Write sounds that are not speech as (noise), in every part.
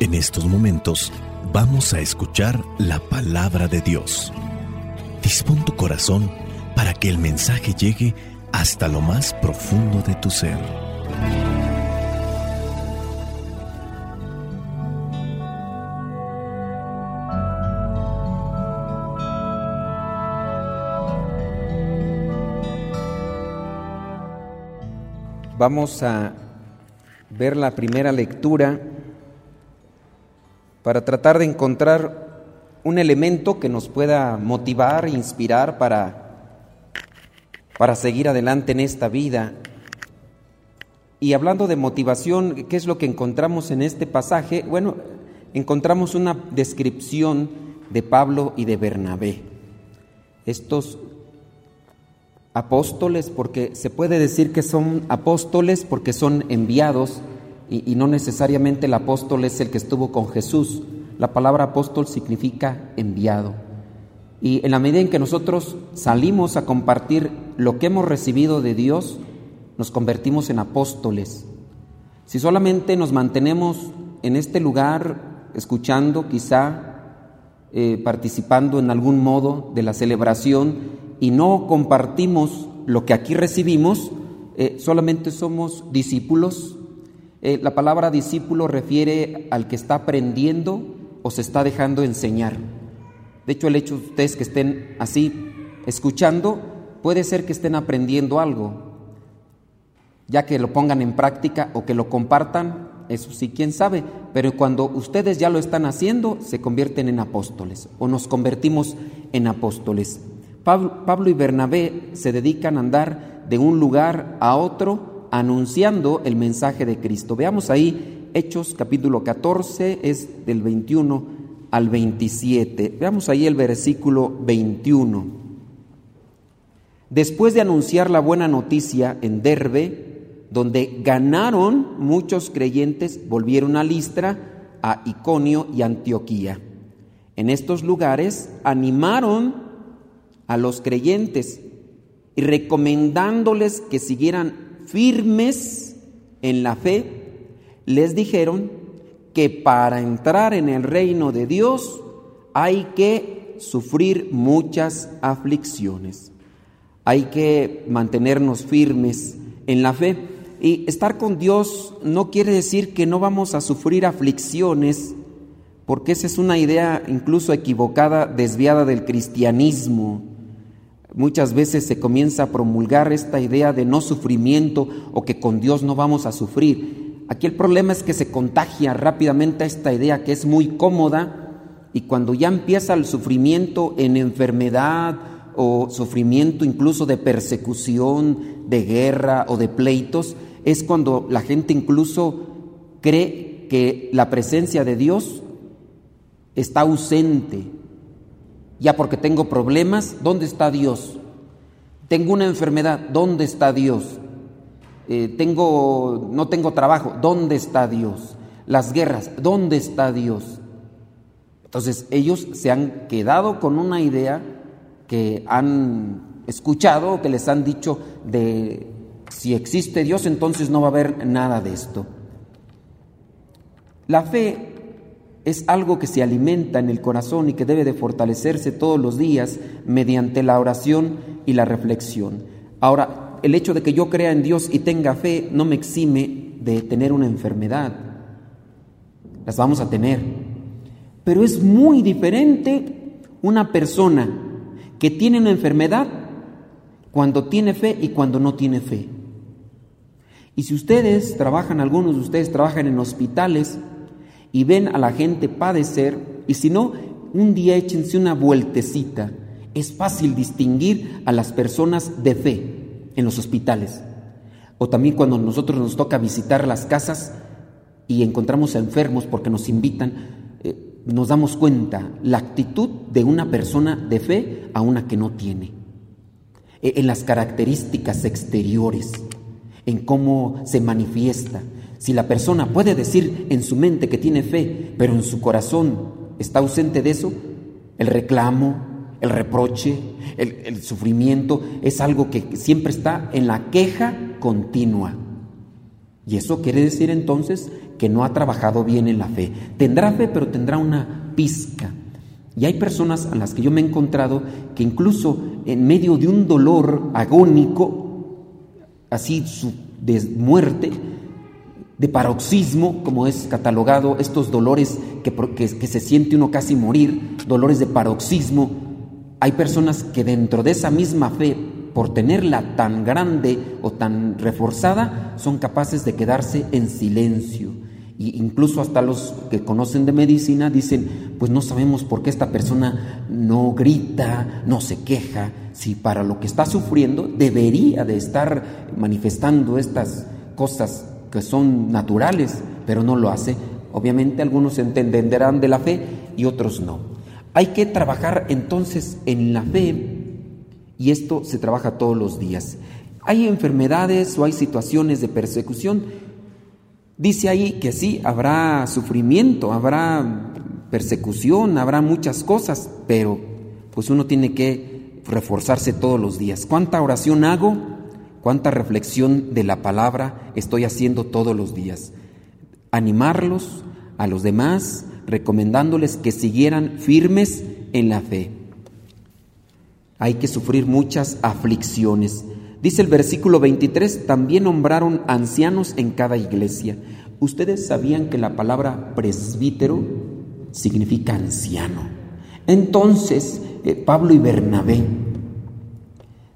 En estos momentos vamos a escuchar la palabra de Dios. Dispón tu corazón para que el mensaje llegue hasta lo más profundo de tu ser. Vamos a ver la primera lectura para tratar de encontrar un elemento que nos pueda motivar, inspirar para, para seguir adelante en esta vida. Y hablando de motivación, ¿qué es lo que encontramos en este pasaje? Bueno, encontramos una descripción de Pablo y de Bernabé. Estos apóstoles, porque se puede decir que son apóstoles porque son enviados y, no necesariamente el apóstol es el que estuvo con Jesús. La palabra apóstol significa enviado. Y en la medida en que nosotros salimos a compartir lo que hemos recibido de Dios, nos convertimos en apóstoles. Si solamente nos mantenemos en este lugar, escuchando, quizá eh, participando en algún modo de la celebración y no compartimos lo que aquí recibimos, eh, solamente somos discípulos eh, la palabra discípulo refiere al que está aprendiendo o se está dejando enseñar. De hecho, el hecho de ustedes que estén así escuchando, puede ser que estén aprendiendo algo, ya que lo pongan en práctica o que lo compartan, eso sí, quién sabe, pero cuando ustedes ya lo están haciendo, se convierten en apóstoles o nos convertimos en apóstoles. Pablo, Pablo y Bernabé se dedican a andar de un lugar a otro anunciando el mensaje de Cristo. Veamos ahí Hechos capítulo 14, es del 21 al 27. Veamos ahí el versículo 21. Después de anunciar la buena noticia en Derbe, donde ganaron muchos creyentes, volvieron a Listra, a Iconio y Antioquía. En estos lugares animaron a los creyentes y recomendándoles que siguieran firmes en la fe, les dijeron que para entrar en el reino de Dios hay que sufrir muchas aflicciones. Hay que mantenernos firmes en la fe. Y estar con Dios no quiere decir que no vamos a sufrir aflicciones, porque esa es una idea incluso equivocada, desviada del cristianismo. Muchas veces se comienza a promulgar esta idea de no sufrimiento o que con Dios no vamos a sufrir. Aquí el problema es que se contagia rápidamente esta idea que es muy cómoda y cuando ya empieza el sufrimiento en enfermedad o sufrimiento incluso de persecución, de guerra o de pleitos, es cuando la gente incluso cree que la presencia de Dios está ausente ya porque tengo problemas, ¿dónde está Dios? Tengo una enfermedad, ¿dónde está Dios? Eh, tengo, no tengo trabajo, ¿dónde está Dios? Las guerras, ¿dónde está Dios? Entonces ellos se han quedado con una idea que han escuchado, que les han dicho de si existe Dios, entonces no va a haber nada de esto. La fe es algo que se alimenta en el corazón y que debe de fortalecerse todos los días mediante la oración y la reflexión. Ahora, el hecho de que yo crea en Dios y tenga fe no me exime de tener una enfermedad. Las vamos a tener. Pero es muy diferente una persona que tiene una enfermedad cuando tiene fe y cuando no tiene fe. Y si ustedes trabajan, algunos de ustedes trabajan en hospitales, y ven a la gente padecer, y si no, un día échense una vueltecita. Es fácil distinguir a las personas de fe en los hospitales. O también cuando nosotros nos toca visitar las casas y encontramos enfermos porque nos invitan, eh, nos damos cuenta la actitud de una persona de fe a una que no tiene. E, en las características exteriores, en cómo se manifiesta, si la persona puede decir en su mente que tiene fe, pero en su corazón está ausente de eso, el reclamo, el reproche, el, sufrimiento es algo que siempre está en la queja continua. Y eso quiere decir entonces que no ha trabajado bien en la fe. Tendrá fe, pero tendrá una pizca. Y hay personas a las que yo me he encontrado que incluso en medio de un dolor agónico, así de muerte, de paroxismo, como es catalogado, estos dolores que, que, se siente uno casi morir, dolores de paroxismo, hay personas que dentro de esa misma fe, por tenerla tan grande o tan reforzada, son capaces de quedarse en silencio. Y incluso hasta los que conocen de medicina dicen, pues no sabemos por qué esta persona no grita, no se queja, si para lo que está sufriendo debería de estar manifestando estas cosas que son naturales, pero no lo hace. Obviamente algunos entenderán de la fe y otros no. Hay que trabajar entonces en la fe y esto se trabaja todos los días. Hay enfermedades o hay situaciones de persecución. Dice ahí que sí, habrá sufrimiento, habrá persecución, habrá muchas cosas, pero pues uno tiene que reforzarse todos los días. ¿Cuánta oración hago? Cuánta reflexión de la palabra estoy haciendo todos los días. Animarlos a los demás, recomendándoles que siguieran firmes en la fe. Hay que sufrir muchas aflicciones. Dice el versículo 23, también nombraron ancianos en cada iglesia. ¿Ustedes sabían que la palabra presbítero significa anciano? Entonces, eh, Pablo y Bernabé,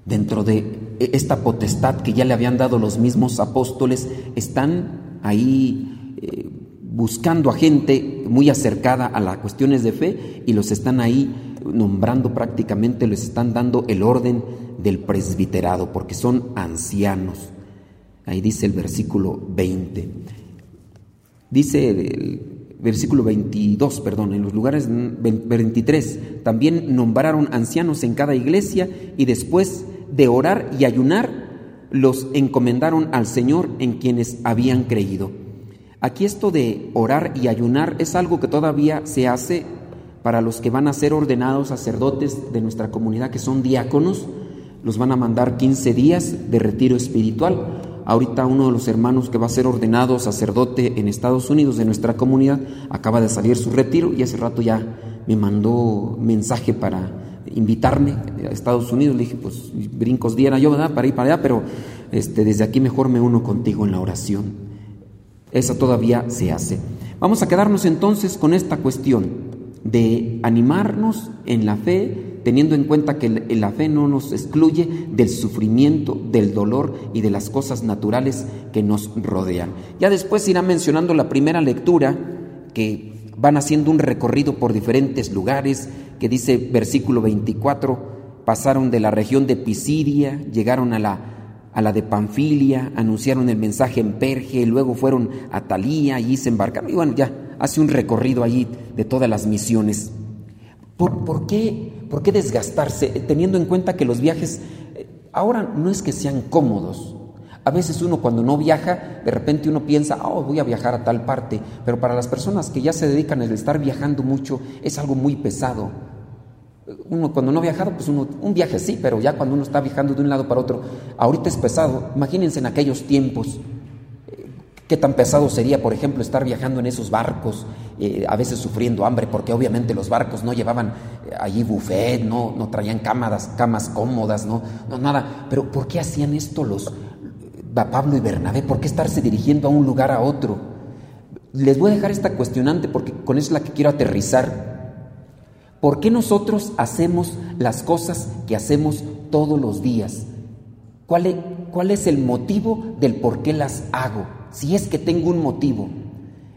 dentro de esta potestad que ya le habían dado los mismos apóstoles, están ahí eh, buscando a gente muy acercada a las cuestiones de fe y los están ahí nombrando prácticamente, les están dando el orden del presbiterado, porque son ancianos. Ahí dice el versículo 20. Dice el versículo 22, perdón, en los lugares 23, también nombraron ancianos en cada iglesia y después de orar y ayunar, los encomendaron al Señor en quienes habían creído. Aquí esto de orar y ayunar es algo que todavía se hace para los que van a ser ordenados sacerdotes de nuestra comunidad, que son diáconos, los van a mandar 15 días de retiro espiritual. Ahorita uno de los hermanos que va a ser ordenado sacerdote en Estados Unidos de nuestra comunidad acaba de salir su retiro y hace rato ya me mandó mensaje para invitarme a Estados Unidos. Le dije, pues brincos diera yo, ¿verdad? Para ir para allá, pero este, desde aquí mejor me uno contigo en la oración. Esa todavía se hace. Vamos a quedarnos entonces con esta cuestión de animarnos en la fe, teniendo en cuenta que la fe no nos excluye del sufrimiento, del dolor y de las cosas naturales que nos rodean. Ya después irá mencionando la primera lectura que van haciendo un recorrido por diferentes lugares, que dice versículo 24, pasaron de la región de Pisidia, llegaron a la, a la de Panfilia, anunciaron el mensaje en Perge, luego fueron a Talía, allí se embarcaron, y bueno, ya hace un recorrido allí de todas las misiones. ¿Por, qué, ¿Por qué desgastarse teniendo en cuenta que los viajes eh, ahora no es que sean cómodos? A veces uno cuando no viaja, de repente uno piensa, oh, voy a viajar a tal parte, pero para las personas que ya se dedican a estar viajando mucho es algo muy pesado. Uno cuando no ha viajado, pues uno, un viaje sí, pero ya cuando uno está viajando de un lado para otro, ahorita es pesado. Imagínense en aquellos tiempos, eh, qué tan pesado sería, por ejemplo, estar viajando en esos barcos, eh, a veces sufriendo hambre, porque obviamente los barcos no llevaban eh, allí buffet, no, no traían camas, camas cómodas, no, no, nada. Pero ¿por qué hacían esto los, Pablo y Bernabé? ¿Por qué estarse dirigiendo a un lugar a otro? Les voy a dejar esta cuestionante porque con eso es la que quiero aterrizar. ¿Por qué nosotros hacemos las cosas que hacemos todos los días? ¿Cuál es, ¿Cuál es, el motivo del por qué las hago? Si es que tengo un motivo.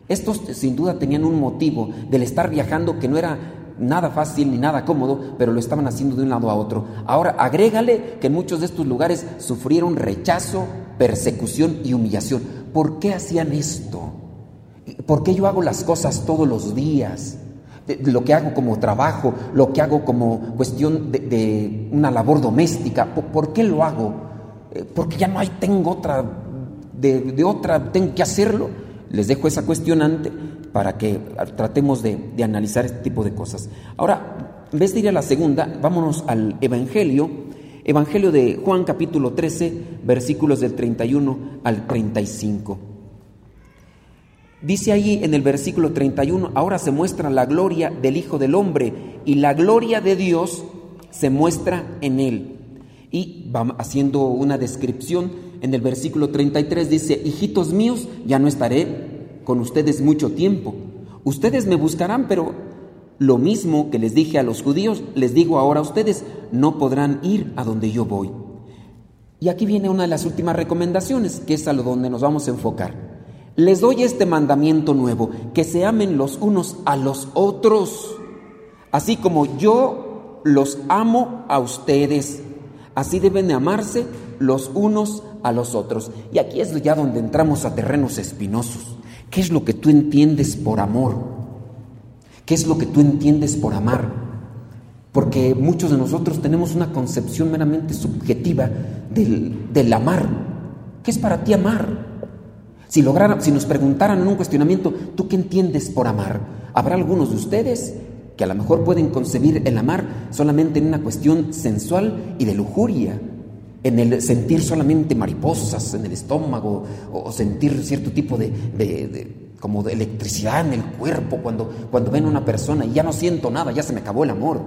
Estos sin duda tenían un motivo del estar viajando que no era nada fácil ni nada cómodo, pero lo estaban haciendo de un lado a otro. Ahora, agrégale que muchos de estos lugares sufrieron rechazo, persecución y humillación. ¿Por qué hacían esto? ¿Por qué yo hago las cosas todos los días? Lo que hago como trabajo, lo que hago como cuestión de, una labor doméstica. ¿Por, qué lo hago? Eh, porque ya no hay, tengo otra, de, de otra, tengo que hacerlo. Les dejo esa cuestionante para que tratemos de, analizar este tipo de cosas. Ahora, en vez de ir a la segunda, vámonos al Evangelio, Evangelio de Juan capítulo 13, versículos del 31 al 35. Dice ahí en el versículo 31, ahora se muestra la gloria del Hijo del Hombre y la gloria de Dios se muestra en él. Y va haciendo una descripción en el versículo 33, dice, hijitos míos, ya no estaré con ustedes mucho tiempo. Ustedes me buscarán, pero lo mismo que les dije a los judíos, les digo ahora a ustedes, no podrán ir a donde yo voy. Y aquí viene una de las últimas recomendaciones, que es a lo donde nos vamos a enfocar. Les doy este mandamiento nuevo, que se amen los unos a los otros, así como yo los amo a ustedes. Así deben de amarse los unos a los otros. Y aquí es ya donde entramos a terrenos espinosos. ¿Qué es lo que tú entiendes por amor? ¿Qué es lo que tú entiendes por amar? Porque muchos de nosotros tenemos una concepción meramente subjetiva del, del amar. ¿Qué es para ti amar? Si, si nos preguntaran en un cuestionamiento, ¿tú qué entiendes por amar? Habrá algunos de ustedes que a lo mejor pueden concebir el amar solamente en una cuestión sensual y de lujuria, en el sentir solamente mariposas en el estómago o sentir cierto tipo de, como de electricidad en el cuerpo cuando, cuando ven a una persona y ya no siento nada, ya se me acabó el amor.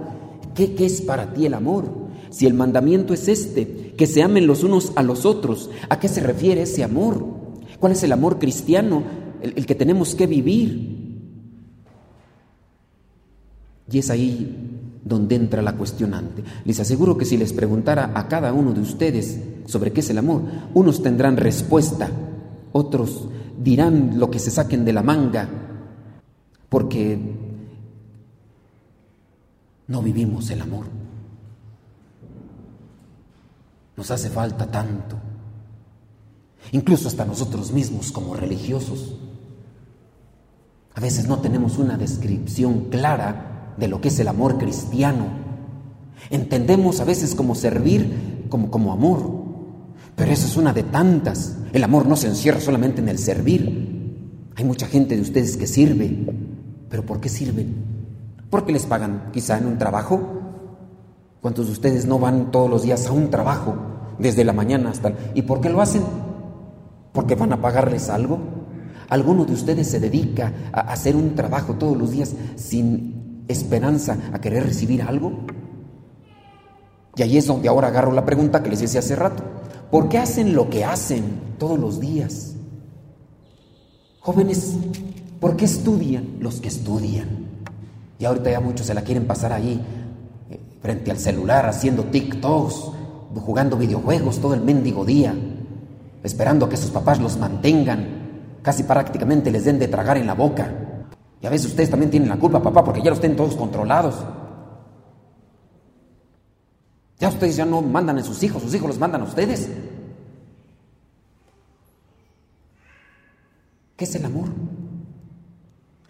¿Qué, ¿Qué es para ti el amor? Si el mandamiento es este, que se amen los unos a los otros, ¿a qué se refiere ese amor? ¿Cuál es el amor cristiano? El, que tenemos que vivir. Y es ahí donde entra la cuestionante. Les aseguro que si les preguntara a cada uno de ustedes sobre qué es el amor, unos tendrán respuesta, otros dirán lo que se saquen de la manga, porque no vivimos el amor. Nos hace falta tanto incluso hasta nosotros mismos como religiosos. A veces no tenemos una descripción clara de lo que es el amor cristiano. Entendemos a veces como servir como, como amor, pero eso es una de tantas. El amor no se encierra solamente en el servir. Hay mucha gente de ustedes que sirve, pero ¿por qué sirven? ¿Porque les pagan quizá en un trabajo? ¿Cuántos de ustedes no van todos los días a un trabajo desde la mañana hasta... ¿Y por qué lo hacen? porque van a pagarles algo. ¿Alguno de ustedes se dedica a hacer un trabajo todos los días sin esperanza a querer recibir algo? Y ahí es donde ahora agarro la pregunta que les hice hace rato. ¿Por qué hacen lo que hacen todos los días? Jóvenes, ¿por qué estudian los que estudian? Y ahorita ya muchos se la quieren pasar ahí, eh, frente al celular, haciendo TikToks, jugando videojuegos todo el mendigo día esperando que sus papás los mantengan, casi prácticamente les den de tragar en la boca. Y a veces ustedes también tienen la culpa, papá, porque ya los tienen todos controlados. Ya ustedes ya no mandan a sus hijos, sus hijos los mandan a ustedes. ¿Qué es el amor?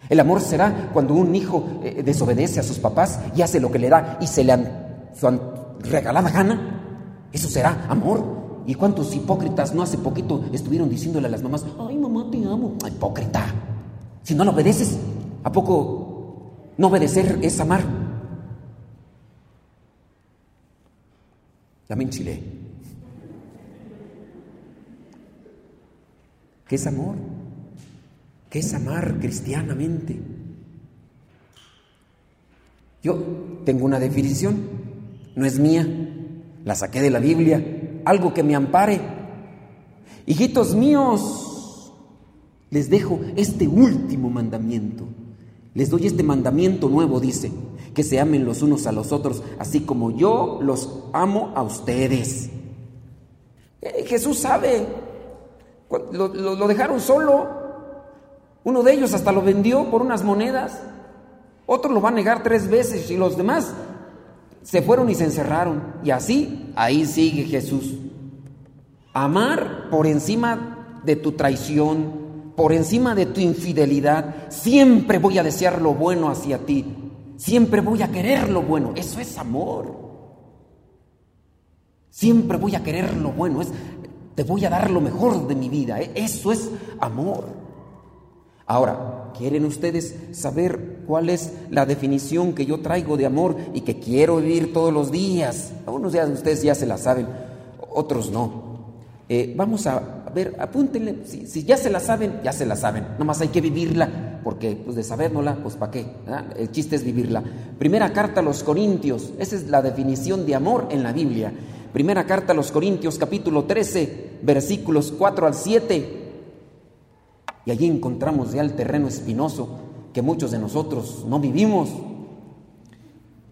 El amor será cuando un hijo eh, desobedece a sus papás y hace lo que le da y se le han, su regalada gana. Eso será amor. ¿Y cuántos hipócritas no hace poquito estuvieron diciéndole a las mamás, ay mamá, te amo? Hipócrita. Si no lo obedeces, ¿a poco no obedecer es amar? Ya me enchilé. ¿Qué es amor? ¿Qué es amar cristianamente? Yo tengo una definición, no es mía, la saqué de la Biblia algo que me ampare. Hijitos míos, les dejo este último mandamiento. Les doy este mandamiento nuevo, dice, que se amen los unos a los otros, así como yo los amo a ustedes. Eh, Jesús sabe, lo, lo dejaron solo. Uno de ellos hasta lo vendió por unas monedas. Otro lo va a negar tres veces y los demás se fueron y se encerraron. Y así, ahí sigue Jesús. Amar por encima de tu traición, por encima de tu infidelidad. Siempre voy a desear lo bueno hacia ti. Siempre voy a querer lo bueno. Eso es amor. Siempre voy a querer lo bueno. Es, te voy a dar lo mejor de mi vida. E, eso es amor. Ahora, ¿Quieren ustedes saber cuál es la definición que yo traigo de amor y que quiero vivir todos los días? Algunos días ustedes ya se la saben, otros no. Eh, vamos a ver, apúntenle, si, ya se la saben, ya se la saben, nomás hay que vivirla, porque pues de sabérnosla, pues para qué, el chiste es vivirla. Primera carta a los Corintios, esa es la definición de amor en la Biblia. Primera carta a los Corintios, capítulo 13, versículos 4 al 7. Y allí encontramos ya el terreno espinoso que muchos de nosotros no vivimos.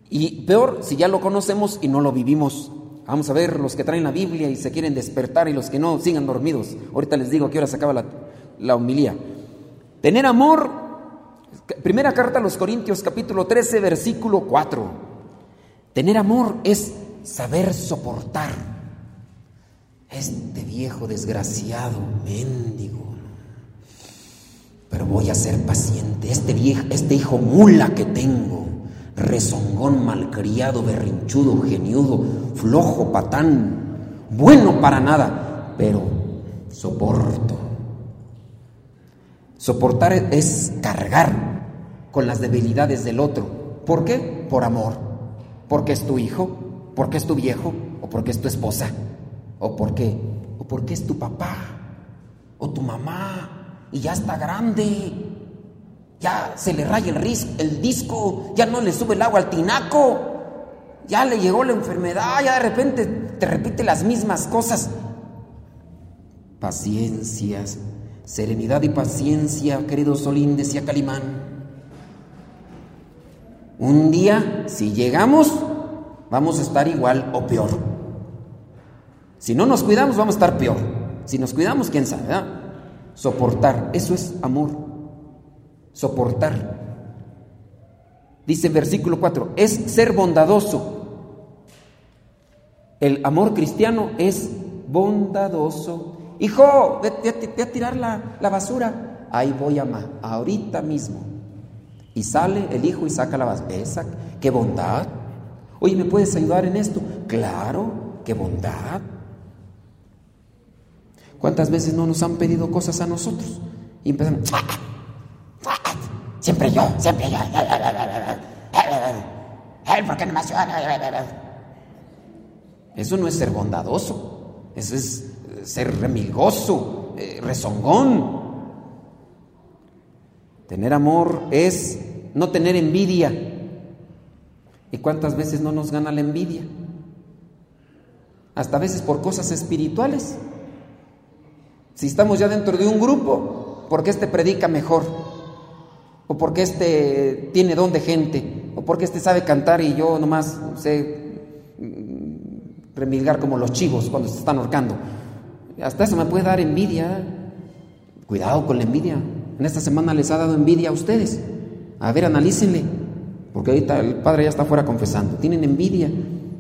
Y peor si ya lo conocemos y no lo vivimos. Vamos a ver los que traen la Biblia y se quieren despertar y los que no sigan dormidos. Ahorita les digo a qué hora se acaba la, la homilía. Tener amor, primera carta a los Corintios capítulo 13 versículo 4. Tener amor es saber soportar. Este viejo desgraciado, mendigo. Pero voy a ser paciente. Este viejo, este hijo mula que tengo rezongón, malcriado, berrinchudo, geniudo, flojo, patán, bueno para nada, pero soporto. Soportar es cargar con las debilidades del otro. ¿Por qué? Por amor. Porque es tu hijo, porque es tu viejo, o porque es tu esposa, o porque, o porque es tu papá, o tu mamá, y ya está grande, ya se le raya el, disco, ya no le sube el agua al tinaco, ya le llegó la enfermedad, ya de repente te repite las mismas cosas. Paciencias, serenidad y paciencia, querido Solín, decía Calimán. Un día, si llegamos, vamos a estar igual o peor. Si no nos cuidamos, vamos a estar peor. Si nos cuidamos, quién sabe, Soportar, eso es amor soportar. Dice versículo 4, es ser bondadoso. El amor cristiano es bondadoso. Hijo, ve, a tirar la, la, basura. Ahí voy, a mamá, ahorita mismo. Y sale el hijo y saca la basura. Esa, qué bondad. Oye, ¿me puedes ayudar en esto? Claro, qué bondad. ¿Cuántas veces no nos han pedido cosas a nosotros? Y empezamos, Siempre yo, siempre yo. ¿por qué no me Eso no es ser bondadoso. Eso es ser remilgoso, eh, rezongón. Tener amor es no tener envidia. ¿Y cuántas veces no nos gana la envidia? Hasta veces por cosas espirituales. Si estamos ya dentro de un grupo, porque este predica mejor, o porque este tiene don de gente, o porque este sabe cantar y yo nomás sé mm, remilgar como los chivos cuando se están ahorcando. Hasta eso me puede dar envidia. Cuidado con la envidia. En esta semana les ha dado envidia a ustedes. A ver, analícenle. Porque ahorita el padre ya está fuera confesando. Tienen envidia.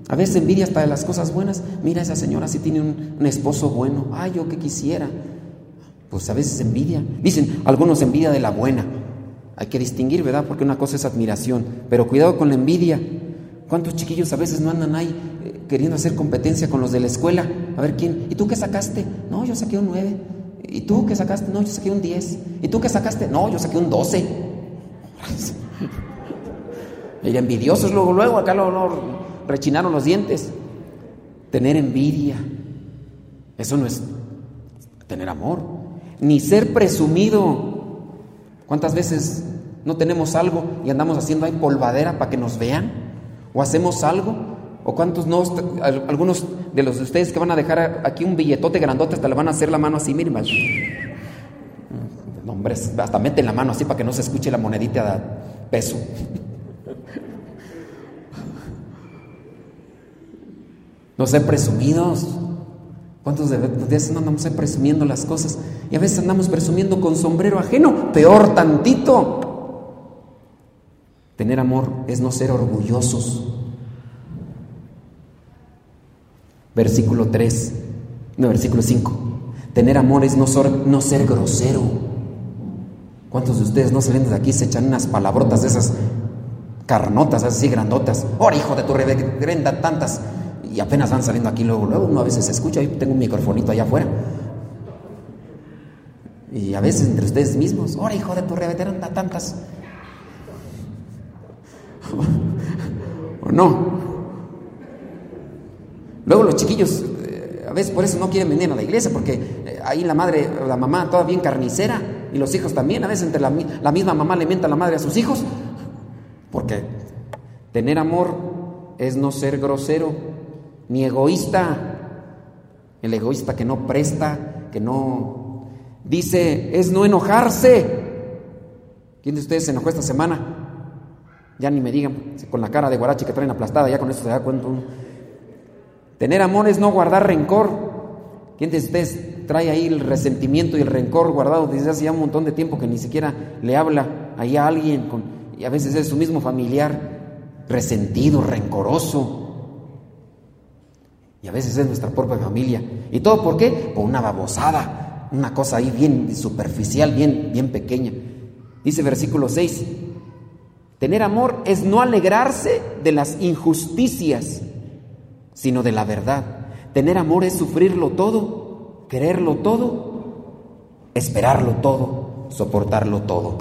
A veces envidia hasta de las cosas buenas. Mira, esa señora sí tiene un, un esposo bueno. Ay, yo que quisiera. Pues a veces envidia. Dicen algunos envidia de la buena. Hay que distinguir, ¿verdad? Porque una cosa es admiración, pero cuidado con la envidia. ¿Cuántos chiquillos a veces no andan ahí eh, queriendo hacer competencia con los de la escuela? A ver quién. ¿Y tú qué sacaste? No, yo saqué un 9. ¿Y tú qué sacaste? No, yo saqué un 10. ¿Y tú qué sacaste? No, yo saqué un 12. Y (laughs) envidiosos luego, luego, acá lo, rechinaron los dientes. Tener envidia. Eso no es tener amor. Ni ser presumido. ¿Cuántas veces no tenemos algo y andamos haciendo ahí polvadera para que nos vean? ¿O hacemos algo? ¿O cuántos no? Algunos de los de ustedes que van a dejar aquí un billetote grandote hasta le van a hacer la mano así, miren. hombre, hasta meten la mano así para que no se escuche la monedita de peso. No ser presumidos. ¿Cuántos de veces no andamos presumiendo las cosas? Y a veces andamos presumiendo con sombrero ajeno, peor tantito. Tener amor es no ser orgullosos. Versículo 3, no, versículo 5. Tener amor es no ser, no ser grosero. ¿Cuántos de ustedes no saliendo de aquí se echan unas palabrotas de esas carnotas, así grandotas? ¡Oh, hijo de tu reverenda tantas! y apenas van saliendo aquí luego, luego uno a veces se escucha, yo tengo un microfonito allá afuera. Y a veces entre ustedes mismos, ahora hijo de tu da tantas. ¿O no? Luego los chiquillos, eh, a veces por eso no quieren venir a la iglesia, porque eh, ahí la madre, la mamá toda bien carnicera y los hijos también, a veces entre la, misma mamá le mienta a la madre a sus hijos, porque tener amor es no ser grosero ni egoísta, el egoísta que no presta, que no dice, es no enojarse. ¿Quién de ustedes se enojó esta semana? Ya ni me digan, con la cara de guarachi que traen aplastada, ya con eso se da cuenta Tener amor es no guardar rencor. ¿Quién de ustedes trae ahí el resentimiento y el rencor guardado desde hace ya un montón de tiempo que ni siquiera le habla ahí a alguien y a veces es su mismo familiar resentido, rencoroso? Y a veces es nuestra propia familia. ¿Y todo por qué? Por una babosada, una cosa ahí bien superficial, bien, bien pequeña. Dice versículo 6, tener amor es no alegrarse de las injusticias, sino de la verdad. Tener amor es sufrirlo todo, quererlo todo, esperarlo todo, soportarlo todo.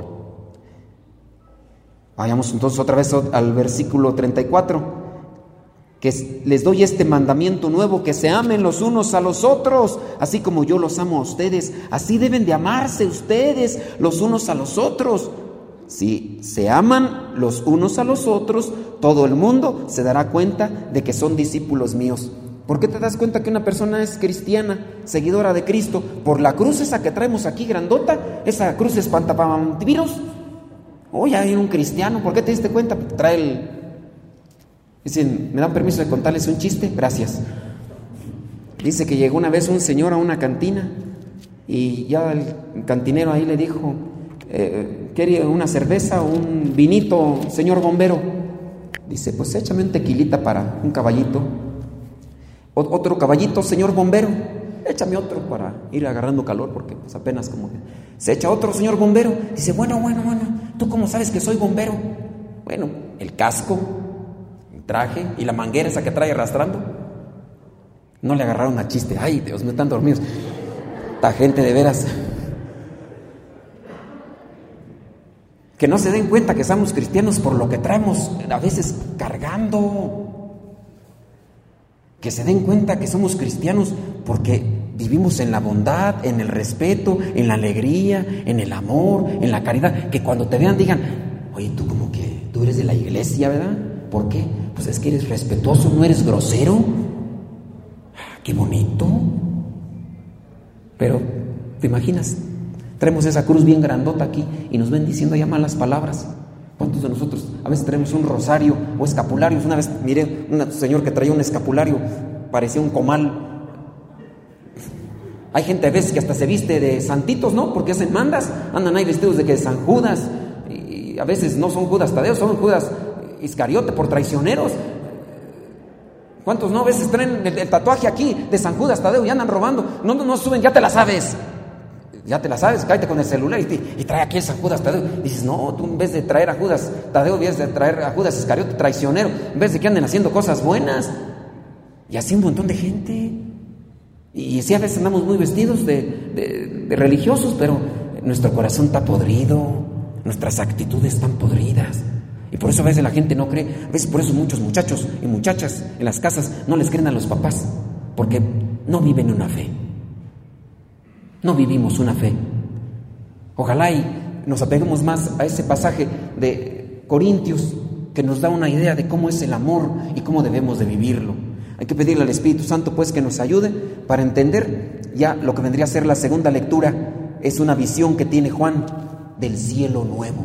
Vayamos entonces otra vez al versículo 34 que les doy este mandamiento nuevo, que se amen los unos a los otros, así como yo los amo a ustedes, así deben de amarse ustedes los unos a los otros. Si se aman los unos a los otros, todo el mundo se dará cuenta de que son discípulos míos. ¿Por qué te das cuenta que una persona es cristiana, seguidora de Cristo? Por la cruz esa que traemos aquí grandota, esa cruz espantapamvirus. Oye, hay un cristiano, ¿por qué te diste cuenta? Trae el Dicen, ¿me dan permiso de contarles un chiste? Gracias. Dice que llegó una vez un señor a una cantina y ya el cantinero ahí le dijo, eh, ¿quería una cerveza o un vinito, señor bombero? Dice, pues échame un tequilita para un caballito. otro caballito, señor bombero. Échame otro para ir agarrando calor porque pues apenas como. Se echa otro, señor bombero. Dice, bueno, bueno, bueno, ¿tú cómo sabes que soy bombero? Bueno, el casco, traje y la manguera esa que trae arrastrando. No le agarraron a chiste. Ay, Dios me están dormidos. Esta gente de veras. Que no se den cuenta que somos cristianos por lo que traemos a veces cargando. Que se den cuenta que somos cristianos porque vivimos en la bondad, en el respeto, en la alegría, en el amor, en la caridad. Que cuando te vean digan, oye, tú como que tú eres de la iglesia, ¿verdad? ¿Por qué? Pues es que eres respetuoso, no eres grosero. Ah, qué bonito. Pero, ¿te imaginas? Traemos esa cruz bien grandota aquí y nos ven diciendo ya malas palabras. ¿Cuántos de nosotros a veces tenemos un rosario o escapularios? Una vez miré un señor que traía un escapulario, parecía un comal. Hay gente a veces que hasta se viste de santitos, ¿no? Porque hacen mandas, andan ahí vestidos de que San Judas. Y a veces no son Judas Tadeo, son Judas Iscariote por traicioneros. ¿Cuántos no a veces traen el, tatuaje aquí de San Judas Tadeo y andan robando? No, no, no suben, ya te la sabes. Ya te la sabes, cállate con el celular y, trae aquí San Judas Tadeo. dices, no, tú en vez de traer a Judas Tadeo, vez de traer a Judas Iscariote traicionero, en vez de que anden haciendo cosas buenas. Y así un montón de gente. Y sí, a veces andamos muy vestidos de, de religiosos, pero nuestro corazón está podrido, nuestras actitudes están podridas. Y por eso a veces la gente no cree, a veces por eso muchos muchachos y muchachas en las casas no les creen a los papás, porque no viven una fe. No vivimos una fe. Ojalá y nos apeguemos más a ese pasaje de Corintios que nos da una idea de cómo es el amor y cómo debemos de vivirlo. Hay que pedirle al Espíritu Santo pues que nos ayude para entender ya lo que vendría a ser la segunda lectura, es una visión que tiene Juan del cielo nuevo.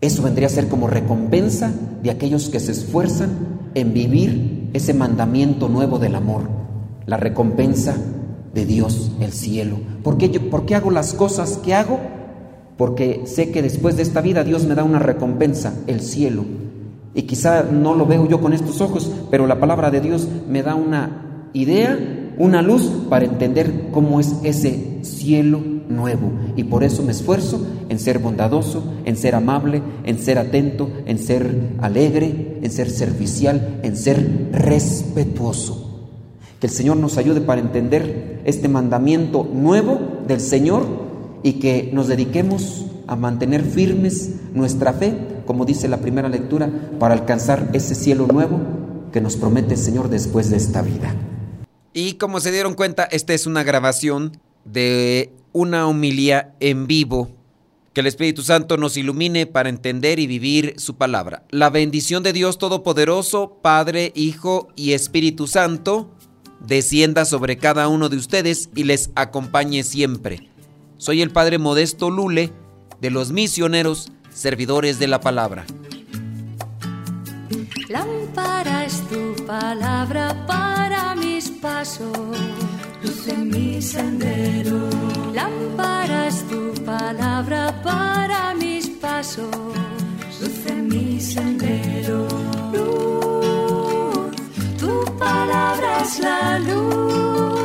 Eso vendría a ser como recompensa de aquellos que se esfuerzan en vivir ese mandamiento nuevo del amor, la recompensa de Dios, el cielo. ¿Por qué, yo, ¿Por qué hago las cosas que hago? Porque sé que después de esta vida Dios me da una recompensa, el cielo. Y quizá no lo veo yo con estos ojos, pero la palabra de Dios me da una idea, una luz para entender cómo es ese cielo nuevo. Y por eso me esfuerzo en ser bondadoso, en ser amable, en ser atento, en ser alegre, en ser servicial, en ser respetuoso. Que el Señor nos ayude para entender este mandamiento nuevo del Señor y que nos dediquemos a mantener firmes nuestra fe, como dice la primera lectura, para alcanzar ese cielo nuevo que nos promete el Señor después de esta vida. Y como se dieron cuenta, esta es una grabación de una homilía en vivo. Que el Espíritu Santo nos ilumine para entender y vivir su palabra. La bendición de Dios Todopoderoso, Padre, Hijo y Espíritu Santo, descienda sobre cada uno de ustedes y les acompañe siempre. Soy el Padre Modesto Lule, de los misioneros, servidores de la palabra. Lámpara es tu palabra para mis pasos, luz en mi sendero. Lámpara es tu palabra para mis pasos, luz en mi sendero tu palabra es la luz.